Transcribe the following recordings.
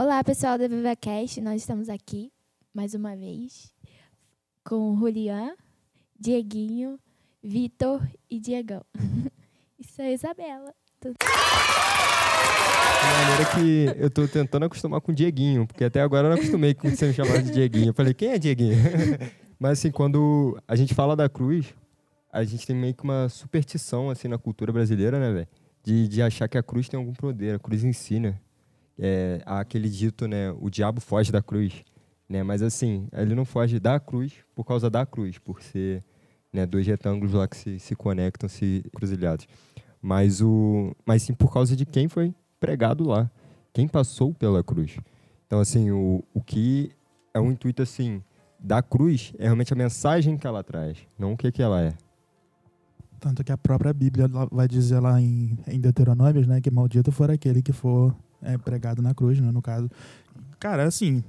Olá, pessoal da VivaCast. Nós estamos aqui mais uma vez com Julian, Dieguinho, Vitor e Diegão. sou a Isabela. Maneira que eu tô tentando acostumar com o Dieguinho, porque até agora eu não acostumei com você me chamar de Dieguinho. Eu falei, quem é Dieguinho? Mas assim, quando a gente fala da cruz, a gente tem meio que uma superstição assim na cultura brasileira, né, velho? De, de achar que a cruz tem algum poder, a cruz em si, né? É, há aquele dito, né? O diabo foge da cruz, né? Mas assim, ele não foge da cruz por causa da cruz, por ser né, dois retângulos lá que se, se conectam, se cruzilhados. Mas, o, mas sim por causa de quem foi pregado lá, quem passou pela cruz. Então, assim, o, o que é um intuito, assim, da cruz é realmente a mensagem que ela traz, não o que, que ela é. Tanto que a própria Bíblia vai dizer lá em, em Deuteronômios, né, que maldito for aquele que for é, pregado na cruz, né, no caso. Cara, assim,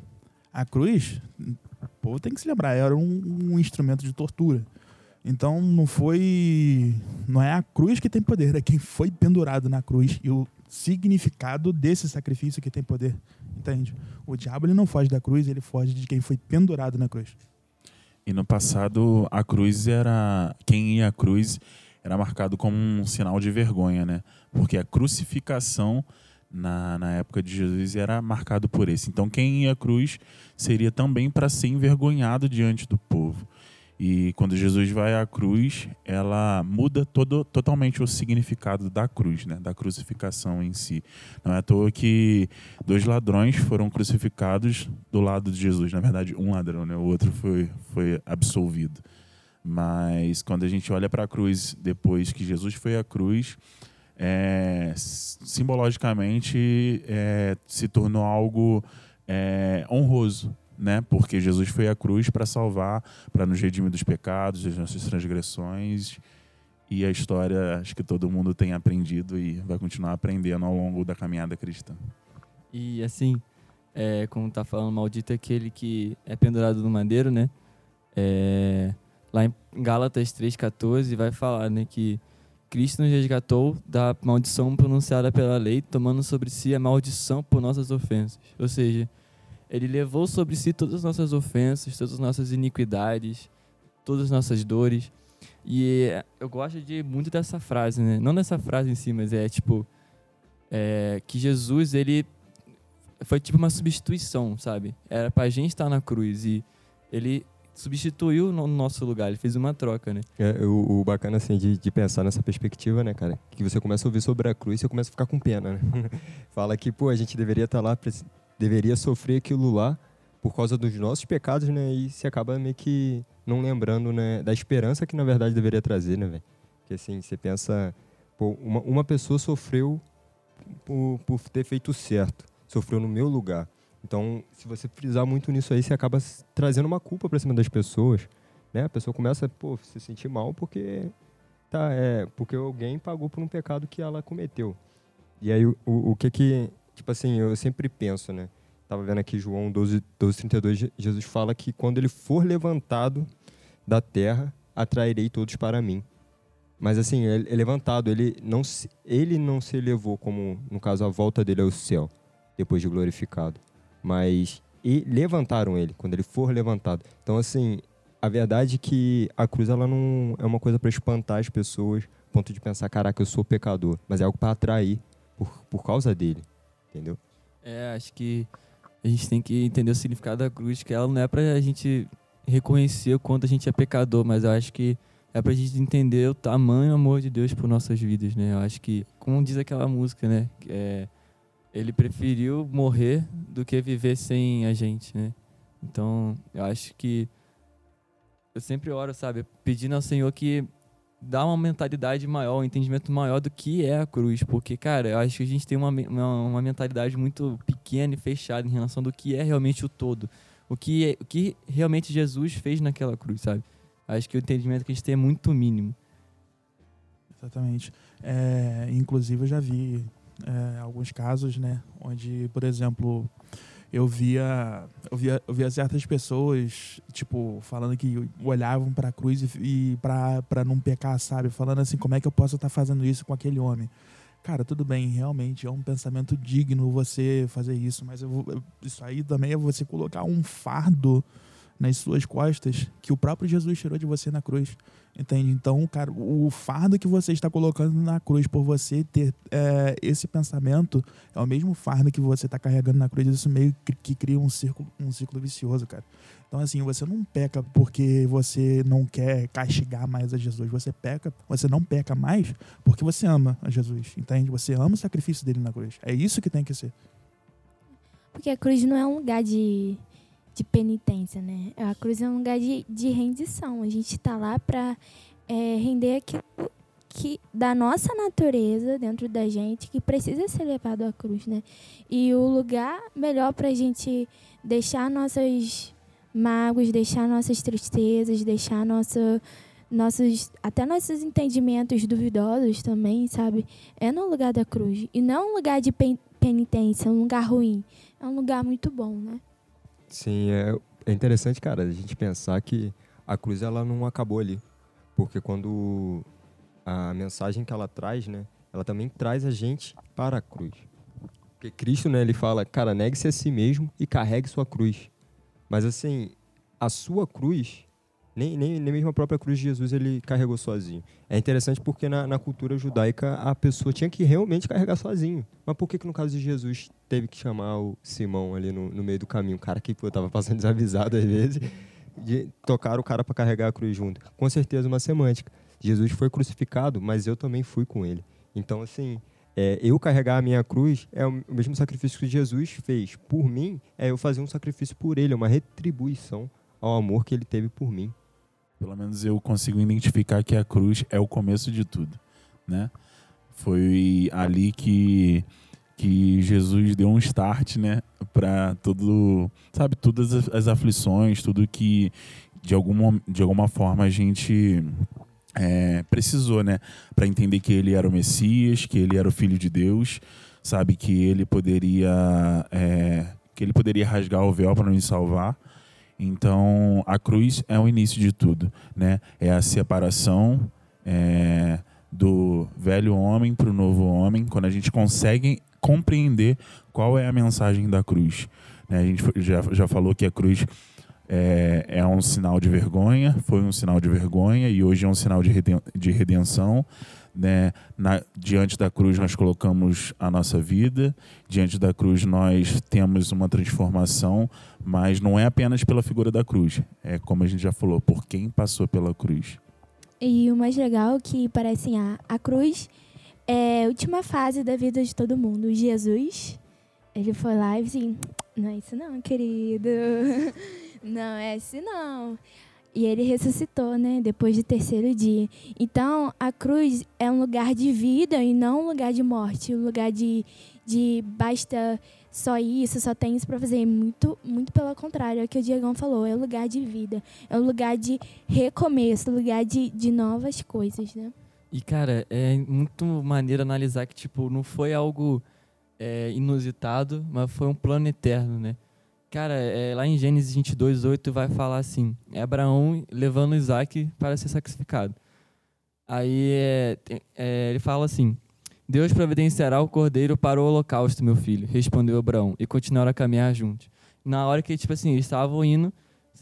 a cruz, o povo tem que se lembrar, era um, um instrumento de tortura. Então não foi, não é a cruz que tem poder, é quem foi pendurado na cruz e o significado desse sacrifício que tem poder, entende? O diabo ele não foge da cruz, ele foge de quem foi pendurado na cruz. E no passado, a cruz era. Quem ia à cruz era marcado como um sinal de vergonha, né? Porque a crucificação na, na época de Jesus era marcado por esse. Então, quem ia à cruz seria também para ser envergonhado diante do povo. E quando Jesus vai à cruz, ela muda todo, totalmente o significado da cruz, né? da crucificação em si. Não é à toa que dois ladrões foram crucificados do lado de Jesus. Na verdade, um ladrão, né? o outro foi, foi absolvido. Mas quando a gente olha para a cruz depois que Jesus foi à cruz, é, simbologicamente é, se tornou algo é, honroso, né? Porque Jesus foi à cruz para salvar, para nos redimir dos pecados, das nossas transgressões. E a história, acho que todo mundo tem aprendido e vai continuar aprendendo ao longo da caminhada cristã. E assim, é, como tá falando, maldito é aquele que é pendurado no madeiro, né? É, lá em Gálatas 3,14 vai falar né, que Cristo nos resgatou da maldição pronunciada pela lei, tomando sobre si a maldição por nossas ofensas. Ou seja, ele levou sobre si todas as nossas ofensas, todas as nossas iniquidades, todas as nossas dores. E é, eu gosto de muito dessa frase, né? Não dessa frase em si, mas é tipo é, que Jesus ele foi tipo uma substituição, sabe? Era pra gente estar na cruz e ele substituiu no nosso lugar, ele fez uma troca, né? É, o, o bacana, assim, de, de pensar nessa perspectiva, né, cara? Que você começa a ouvir sobre a cruz e você começa a ficar com pena, né? Fala que, pô, a gente deveria estar lá, preci- deveria sofrer aquilo lá por causa dos nossos pecados, né? E se acaba meio que não lembrando, né, da esperança que, na verdade, deveria trazer, né, velho? Porque, assim, você pensa, pô, uma, uma pessoa sofreu por, por ter feito certo, sofreu no meu lugar. Então, se você frisar muito nisso aí, você acaba trazendo uma culpa pra cima das pessoas, né? A pessoa começa, pô, se sentir mal porque tá, é, porque alguém pagou por um pecado que ela cometeu. E aí o, o, que que, tipo assim, eu sempre penso, né? Tava vendo aqui João 12, 12 32, Je- Jesus fala que quando ele for levantado da terra, atrairei todos para mim. Mas assim, ele é levantado, ele não se, ele não se elevou como, no caso, a volta dele ao céu, depois de glorificado. Mas e levantaram ele, quando ele for levantado. Então, assim, a verdade é que a cruz ela não é uma coisa para espantar as pessoas, a ponto de pensar, caraca, eu sou pecador, mas é algo para atrair por, por causa dele, entendeu? É, acho que a gente tem que entender o significado da cruz, que ela não é pra gente reconhecer o quanto a gente é pecador, mas eu acho que é pra gente entender o tamanho amor de Deus por nossas vidas, né? Eu acho que, como diz aquela música, né? É, ele preferiu morrer do que viver sem a gente, né? Então, eu acho que eu sempre oro, sabe, pedindo ao Senhor que dá uma mentalidade maior, um entendimento maior do que é a cruz, porque, cara, eu acho que a gente tem uma, uma, uma mentalidade muito pequena e fechada em relação do que é realmente o todo, o que, é, o que realmente Jesus fez naquela cruz, sabe? Acho que o entendimento que a gente tem é muito mínimo. Exatamente. É, inclusive, eu já vi é, alguns casos, né? Onde, por exemplo, eu via, eu via, eu via certas pessoas, tipo, falando que olhavam para a cruz e, e para não pecar, sabe? Falando assim, como é que eu posso estar fazendo isso com aquele homem? cara, tudo bem, realmente é um pensamento digno você fazer isso, mas eu- isso aí também é você colocar um fardo nas suas costas que o próprio Jesus tirou de você na cruz. Entende? Então, cara, o fardo que você está colocando na cruz por você ter é, esse pensamento é o mesmo fardo que você está carregando na cruz. Isso meio que, cria um círculo, um círculo vicioso, cara. Então, assim, você não peca porque você não quer castigar mais a Jesus. Você peca, você não peca mais porque você ama a Jesus, entende? Você ama o sacrifício dele na cruz. É isso que tem que ser. Porque a cruz não é um lugar de, de penitência, né? A cruz é um lugar de, de rendição. A gente está lá para render aquilo que da nossa natureza dentro da gente que precisa ser levado à cruz, né? E o lugar melhor para a gente deixar nossas mágoas, deixar nossas tristezas, deixar nossa nossos até nossos entendimentos duvidosos também, sabe? É no lugar da cruz e não um lugar de pen- penitência, um lugar ruim. É um lugar muito bom, né? Sim, é, é interessante, cara, a gente pensar que a cruz ela não acabou ali. Porque quando a mensagem que ela traz, né, ela também traz a gente para a cruz. Porque Cristo, né, ele fala, cara, negue-se a si mesmo e carregue sua cruz. Mas assim, a sua cruz, nem, nem, nem mesmo a própria cruz de Jesus ele carregou sozinho. É interessante porque na, na cultura judaica a pessoa tinha que realmente carregar sozinho. Mas por que, que no caso de Jesus teve que chamar o Simão ali no, no meio do caminho? O cara que pô, tava passando desavisado às vezes, de tocar o cara para carregar a cruz junto. Com certeza uma semântica. Jesus foi crucificado, mas eu também fui com ele. Então, assim, é, eu carregar a minha cruz é o mesmo sacrifício que Jesus fez por mim, é eu fazer um sacrifício por ele, é uma retribuição ao amor que ele teve por mim. Pelo menos eu consigo identificar que a cruz é o começo de tudo, né? Foi ali que que Jesus deu um start, né, para tudo, sabe, todas as- as aflições, tudo que de alguma de alguma forma a gente é, precisou, né, para entender que ele era o Messias, que ele era o Filho de Deus, sabe, que ele poderia é, que ele poderia rasgar o véu para nos salvar. Então, a cruz é o início de tudo, né? É a separação é, do velho homem para o novo homem, quando a gente consegue compreender qual é a mensagem da cruz. né? A gente já, já falou que a cruz é, é um sinal de vergonha, foi um sinal de vergonha e hoje é um sinal de, reden- de redenção. Né? Na- diante da cruz nós colocamos a nossa vida, diante da cruz nós temos uma transformação, mas não é apenas pela figura da cruz, é como a gente já falou, por quem passou pela cruz. E o mais legal é que parece assim, a, a cruz é a última fase da vida de todo mundo. Jesus, ele foi lá e assim, não é isso não, querido. Não é isso não. E ele ressuscitou, né, depois do terceiro dia. Então, a cruz é um lugar de vida e não um lugar de morte, um lugar de, de basta só isso, só tem isso para fazer. Muito, muito pelo contrário, é o que o Diegão falou, é um lugar de vida, é um lugar de recomeço, lugar de, de novas coisas, né? E, cara, é muito maneiro analisar que, tipo, não foi algo é, inusitado, mas foi um plano eterno, né? Cara, é, lá em Gênesis 22, 8 vai falar assim, é Abraão levando Isaac para ser sacrificado. Aí é, é, ele fala assim, Deus providenciará o cordeiro para o holocausto, meu filho, respondeu Abraão, e continuaram a caminhar juntos. Na hora que, tipo assim, eles estavam indo,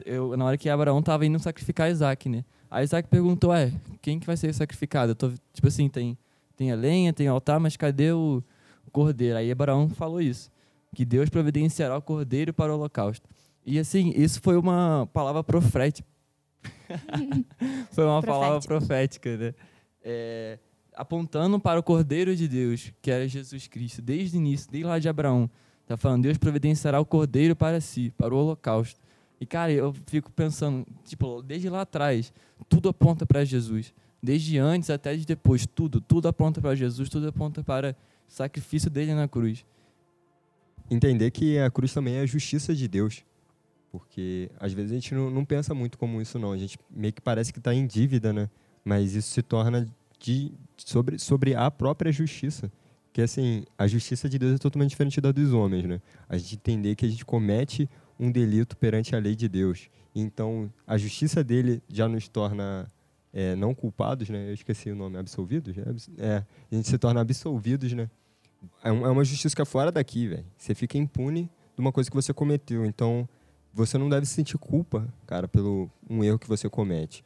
eu, na hora que Abraão estava indo sacrificar Isaac, né? Aí Isaac perguntou, ué, quem que vai ser sacrificado? Eu tô, tipo assim, tem, tem a lenha, tem o altar, mas cadê o, o cordeiro? Aí Abraão falou isso, que Deus providenciará o cordeiro para o holocausto. E assim, isso foi uma palavra profética. foi uma palavra profética, né? É, apontando para o cordeiro de Deus, que era Jesus Cristo, desde o início, desde lá de Abraão. Tá falando, Deus providenciará o cordeiro para si, para o holocausto. E, cara, eu fico pensando, tipo, desde lá atrás, tudo aponta para Jesus. Desde antes até de depois, tudo, tudo aponta para Jesus, tudo aponta para o sacrifício dele na cruz. Entender que a cruz também é a justiça de Deus. Porque às vezes a gente não, não pensa muito como isso, não. A gente meio que parece que está em dívida, né? Mas isso se torna de, sobre, sobre a própria justiça. Porque, assim, a justiça de Deus é totalmente diferente da dos homens, né? A gente entender que a gente comete um delito perante a lei de Deus. Então, a justiça dele já nos torna é, não culpados, né? Eu esqueci o nome, absolvidos? É, É, a gente se torna absolvidos, né? É, é uma justiça que é fora daqui, velho. Você fica impune de uma coisa que você cometeu. Então, você não deve sentir culpa, cara, pelo um erro que você comete.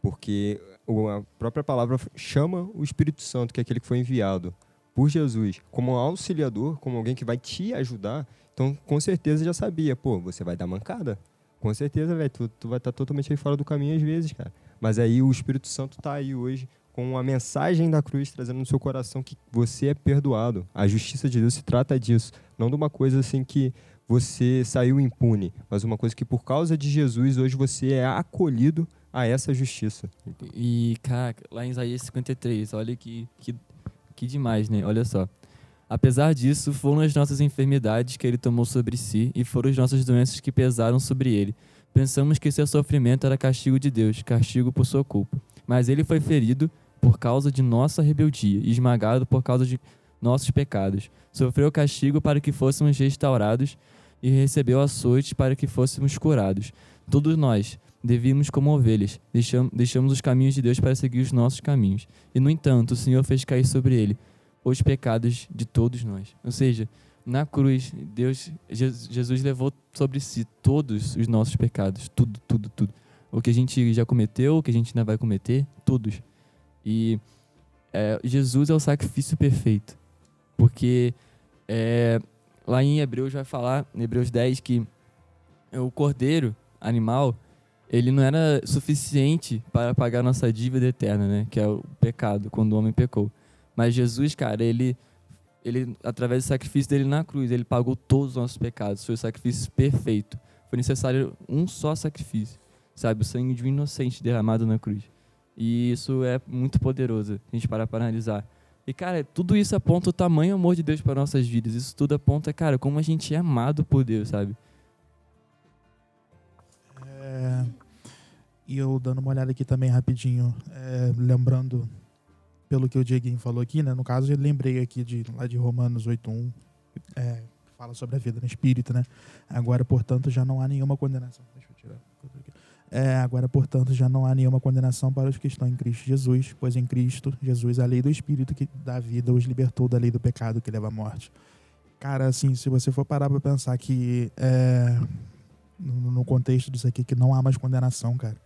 Porque a própria palavra chama o Espírito Santo, que é aquele que foi enviado por Jesus, como auxiliador, como alguém que vai te ajudar. Então, com certeza já sabia, pô, você vai dar mancada. Com certeza, velho, tu, tu vai estar totalmente aí fora do caminho às vezes, cara. Mas aí o Espírito Santo tá aí hoje com a mensagem da cruz trazendo no seu coração que você é perdoado. A justiça de Deus se trata disso, não de uma coisa assim que você saiu impune, mas uma coisa que por causa de Jesus hoje você é acolhido a essa justiça. E, caraca, lá em Isaías 53, olha que, que, que demais, né? Olha só. Apesar disso, foram as nossas enfermidades que ele tomou sobre si e foram as nossas doenças que pesaram sobre ele. Pensamos que seu sofrimento era castigo de Deus, castigo por sua culpa. Mas ele foi ferido por causa de nossa rebeldia esmagado por causa de nossos pecados. Sofreu castigo para que fôssemos restaurados e recebeu açoite para que fôssemos curados. Todos nós, devíamos como ovelhas, deixam- deixamos os caminhos de Deus para seguir os nossos caminhos. E, no entanto, o Senhor fez cair sobre ele os pecados de todos nós. Ou seja, na cruz, Deus, Je- Jesus levou sobre si todos os nossos pecados, tudo, tudo, tudo. O que a gente já cometeu, o que a gente ainda vai cometer, todos. E é, Jesus é o sacrifício perfeito. Porque é, lá em Hebreus vai falar, em Hebreus 10, que o cordeiro animal, ele não era suficiente para pagar nossa dívida eterna, né? Que é o pecado, quando o homem pecou. Mas Jesus, cara, ele, ele através do sacrifício dele na cruz, ele pagou todos os nossos pecados. Foi o sacrifício perfeito. Foi necessário um só sacrifício, sabe? O sangue de um inocente derramado na cruz. E isso é muito poderoso, a gente parar para analisar. E, cara, tudo isso aponta o tamanho amor de Deus para nossas vidas. Isso tudo aponta, cara, como a gente é amado por Deus, sabe? É, e eu dando uma olhada aqui também rapidinho, é, lembrando pelo que o Dieguinho falou aqui, né? No caso, eu lembrei aqui de lá de Romanos 8.1, é, fala sobre a vida no Espírito, né? Agora, portanto, já não há nenhuma condenação. Deixa eu tirar. É, agora, portanto, já não há nenhuma condenação para os que estão em Cristo Jesus, pois em Cristo Jesus a lei do Espírito que dá vida os libertou da lei do pecado que leva à morte. Cara, assim, se você for parar para pensar que é, no contexto disso aqui, que não há mais condenação, cara.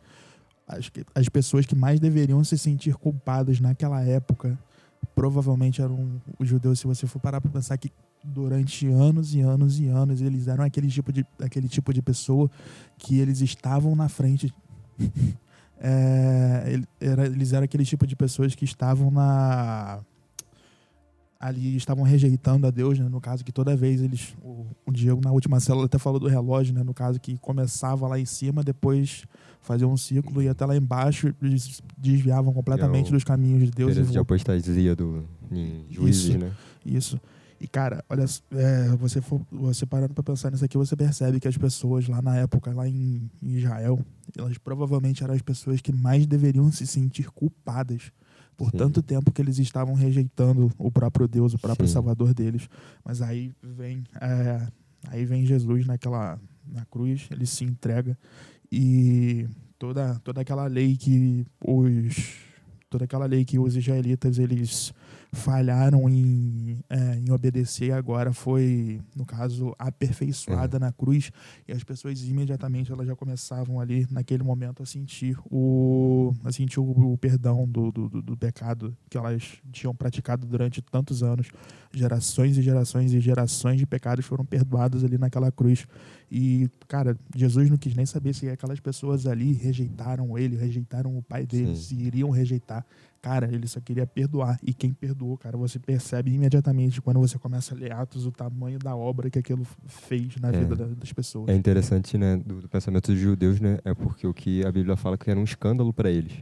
Que as pessoas que mais deveriam se sentir culpadas naquela época provavelmente eram os judeus. Se você for parar para pensar que durante anos e anos e anos eles eram aquele tipo de, aquele tipo de pessoa que eles estavam na frente. É, ele- era- eles eram aquele tipo de pessoas que estavam na ali estavam rejeitando a Deus, né? No caso que toda vez eles, o, o Diego na última célula até falou do relógio, né? No caso que começava lá em cima, depois fazia um ciclo e até lá embaixo eles desviavam completamente É dos caminhos de Deus. Período de apostasia do, em juízes, Isso. né? Isso. E cara, olha, é, você for, você parando para pensar nisso aqui, você percebe que as pessoas lá na época, lá em, em Israel, elas provavelmente eram as pessoas que mais deveriam se sentir culpadas por Sim. tanto tempo que eles estavam rejeitando o próprio Deus, o próprio Sim. Salvador deles. Mas aí vem, é, aí vem Jesus naquela na cruz, ele se entrega e toda toda aquela lei que os toda aquela lei que os israelitas eles falharam em, é, em obedecer agora foi no caso aperfeiçoada na cruz. E as pessoas imediatamente elas já começavam ali naquele momento a sentir o a sentir o, o perdão do, do, do- do pecado que elas tinham praticado durante tantos anos. Gerações e gerações e gerações de pecados foram perdoados ali naquela cruz e cara Jesus não quis nem saber se aquelas pessoas ali rejeitaram ele rejeitaram o pai deles Sim. se iriam rejeitar Cara, ele só queria perdoar. E quem perdoou, cara, você percebe imediatamente quando você começa a ler Atos o tamanho da obra que aquilo fez na É. vida da- das pessoas. É interessante, né, do, do pensamento dos judeus, né, é porque o que a Bíblia fala que era um escândalo para eles.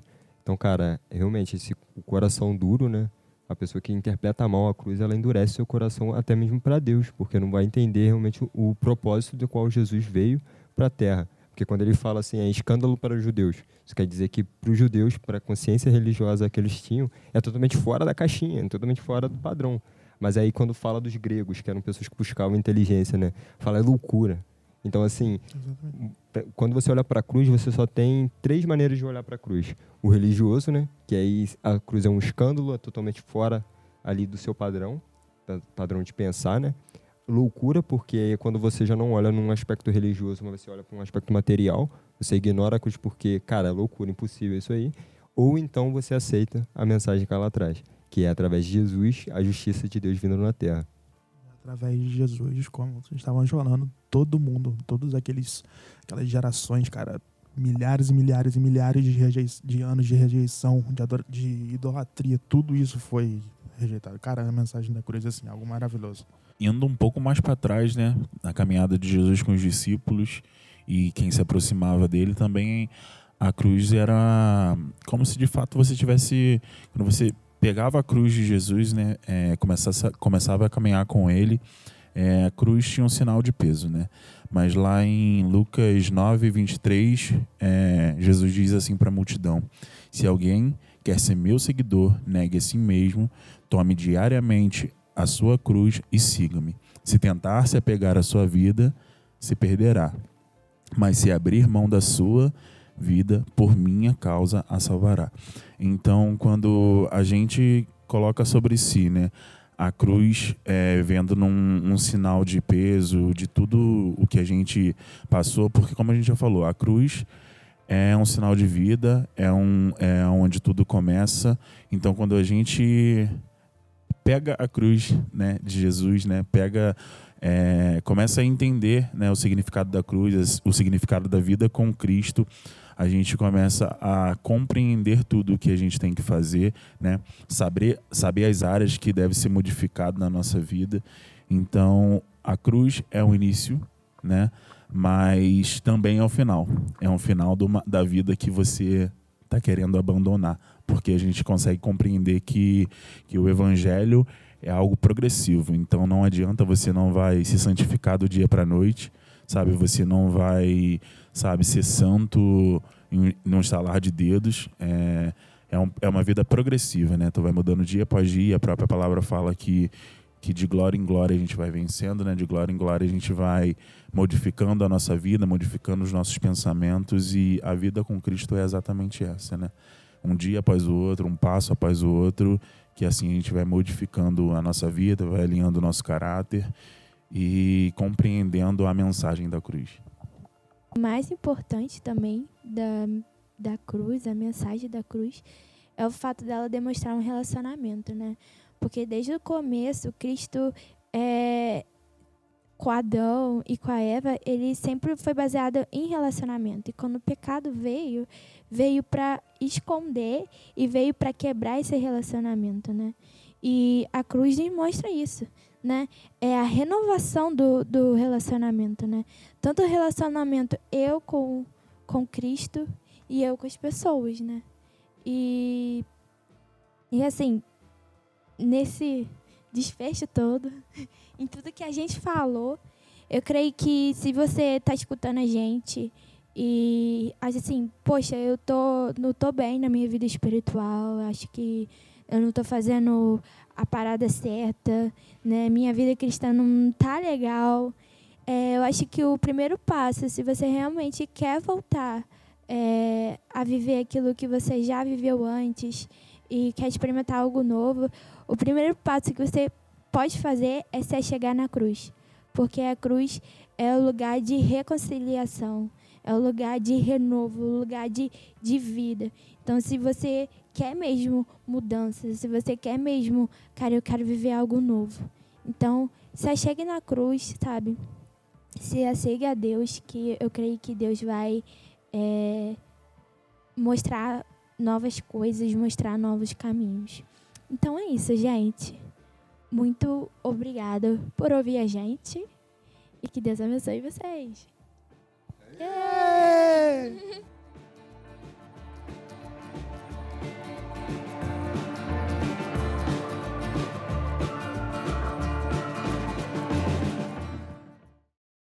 Então, cara, realmente esse o coração duro, né, a pessoa que interpreta mal a cruz, ela endurece seu coração até mesmo para Deus, porque não vai entender realmente o, propósito do qual Jesus veio para a Terra. Porque quando ele fala assim, é escândalo para os judeus, isso quer dizer que para os judeus, para a consciência religiosa que eles tinham, é totalmente fora da caixinha, é totalmente fora do padrão. Mas aí quando fala dos gregos, que eram pessoas que buscavam inteligência, né, fala é loucura. Então, assim, Exatamente. quando você olha para a cruz, você só tem três maneiras de olhar para a cruz. O religioso, né? Que aí a cruz é um escândalo, é totalmente fora ali do seu padrão, padrão de pensar, né? Loucura, porque quando você já não olha num aspecto religioso, mas você olha para um aspecto material, você ignora a cruz porque, cara, é loucura, impossível isso aí. Ou então você aceita a mensagem que ela traz, que é através de Jesus, a justiça de Deus vindo na terra. Através de Jesus, como estavam falando, todo mundo, todos aqueles aquelas gerações, cara, milhares e milhares e milhares de, rejei- de anos de rejeição, de, de idolatria, tudo isso foi rejeitado. Cara, a mensagem da cruz é assim, algo maravilhoso. indo um pouco mais para trás, né, na caminhada de Jesus com os discípulos e quem se aproximava dele também, a cruz era como se de fato você tivesse, quando você pegava a cruz de Jesus, né, é, começasse, começava a caminhar com ele, é, a cruz tinha um sinal de peso, né? Mas lá em Lucas 9, 23, é, Jesus diz assim para a multidão: Se alguém quer ser meu seguidor, negue a si mesmo, tome diariamente a sua cruz e siga-me. Se tentar se apegar à sua vida, se perderá. Mas se abrir mão da sua vida, por minha causa a salvará. Então, quando a gente coloca sobre si, né, a cruz é, vendo num um sinal de peso, de tudo o que a gente passou, porque como a gente já falou, a cruz é um sinal de vida, é, um, é onde tudo começa. Então, quando a gente pega a cruz né, de Jesus, né, pega, é, começa a entender né, o significado da cruz, o significado da vida com Cristo, a gente começa a compreender tudo o que a gente tem que fazer, né, saber, saber as áreas que deve ser modificado na nossa vida. Então, a cruz é o início, né, mas também é o final. É um final da vida que você está querendo abandonar, porque a gente consegue compreender que, que o evangelho é algo progressivo. Então não adianta você não vai se santificar do dia para noite, sabe? Você não vai, sabe, ser santo em num estalar de dedos. É, é, um- é uma vida progressiva, né? Tu vai mudando dia após dia. A própria palavra fala que que de glória em glória a gente vai vencendo, né? De glória em glória a gente vai modificando a nossa vida, modificando os nossos pensamentos e a vida com Cristo é exatamente essa, né? Um dia após o outro, um passo após o outro, que assim a gente vai modificando a nossa vida, vai alinhando o nosso caráter e compreendendo a mensagem da cruz. O mais importante também da, da cruz, a mensagem da cruz, é o fato dela demonstrar um relacionamento, né? Porque desde o começo, Cristo, é, com Adão e com a Eva, ele sempre foi baseado em relacionamento. E quando o pecado veio, veio para esconder e veio para quebrar esse relacionamento, né? E a cruz demonstra isso, né? É a renovação do, do relacionamento, né? tanto o relacionamento eu com, com Cristo e eu com as pessoas, né? E, e assim, nesse desfecho todo, em tudo que a gente falou, eu creio que se você está escutando a gente e assim, poxa, eu tô, não tô bem na minha vida espiritual, acho que eu não tô fazendo a parada certa, né? Minha vida cristã não tá legal. É, eu acho que o primeiro passo, se você realmente quer voltar é, a viver aquilo que você já viveu antes e quer experimentar algo novo, o primeiro passo que você pode fazer é se chegar na cruz. Porque a cruz é o lugar de reconciliação, é o lugar de renovo, o lugar de, de vida. Então, se você quer mesmo mudança, se você quer mesmo, cara, eu quero viver algo novo. Então, se chegue na cruz, sabe? se achegue a Deus, que eu creio que Deus vai é, mostrar novas coisas, mostrar novos caminhos. Então é isso, gente. Muito obrigada por ouvir a gente e que Deus abençoe vocês. Yay!